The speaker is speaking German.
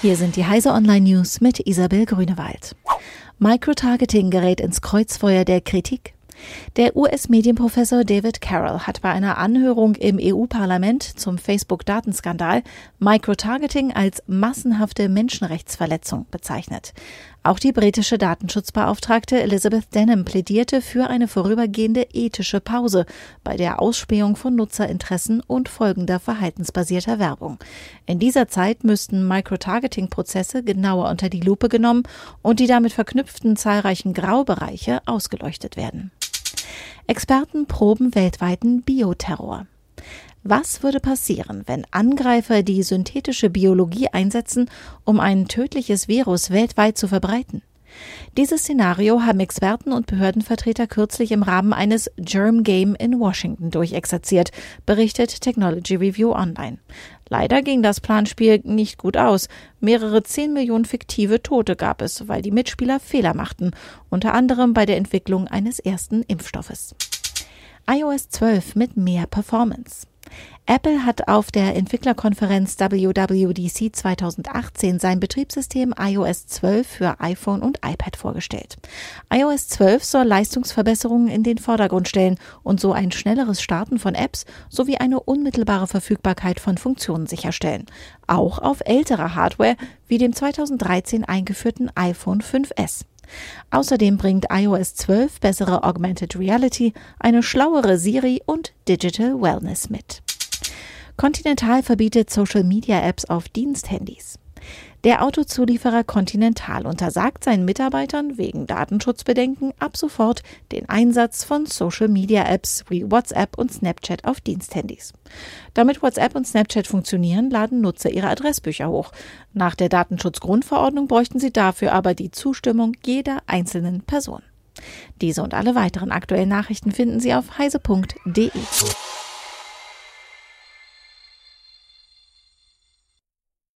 Hier sind die Heise Online News mit Isabel Grünewald. Microtargeting gerät ins Kreuzfeuer der Kritik. Der US-Medienprofessor David Carroll hat bei einer Anhörung im EU-Parlament zum Facebook-Datenskandal Microtargeting als massenhafte Menschenrechtsverletzung bezeichnet. Auch die britische Datenschutzbeauftragte Elizabeth Denham plädierte für eine vorübergehende ethische Pause bei der Ausspähung von Nutzerinteressen und folgender verhaltensbasierter Werbung. In dieser Zeit müssten Microtargeting-Prozesse genauer unter die Lupe genommen und die damit verknüpften zahlreichen Graubereiche ausgeleuchtet werden. Experten proben weltweiten Bioterror. Was würde passieren, wenn Angreifer die synthetische Biologie einsetzen, um ein tödliches Virus weltweit zu verbreiten? Dieses Szenario haben Experten und Behördenvertreter kürzlich im Rahmen eines Germ Game in Washington durchexerziert, berichtet Technology Review Online. Leider ging das Planspiel nicht gut aus. Mehrere zehn Millionen fiktive Tote gab es, weil die Mitspieler Fehler machten, unter anderem bei der Entwicklung eines ersten Impfstoffes. iOS 12 mit mehr Performance. Apple hat auf der Entwicklerkonferenz WWDC 2018 sein Betriebssystem iOS 12 für iPhone und iPad vorgestellt. iOS 12 soll Leistungsverbesserungen in den Vordergrund stellen und so ein schnelleres Starten von Apps sowie eine unmittelbare Verfügbarkeit von Funktionen sicherstellen. Auch auf ältere Hardware wie dem 2013 eingeführten iPhone 5S. Außerdem bringt iOS 12 bessere Augmented Reality, eine schlauere Siri und Digital Wellness mit. Continental verbietet Social-Media-Apps auf Diensthandys. Der Autozulieferer Continental untersagt seinen Mitarbeitern wegen Datenschutzbedenken ab sofort den Einsatz von Social-Media-Apps wie WhatsApp und Snapchat auf Diensthandys. Damit WhatsApp und Snapchat funktionieren, laden Nutzer ihre Adressbücher hoch. Nach der Datenschutzgrundverordnung bräuchten sie dafür aber die Zustimmung jeder einzelnen Person. Diese und alle weiteren aktuellen Nachrichten finden Sie auf heise.de.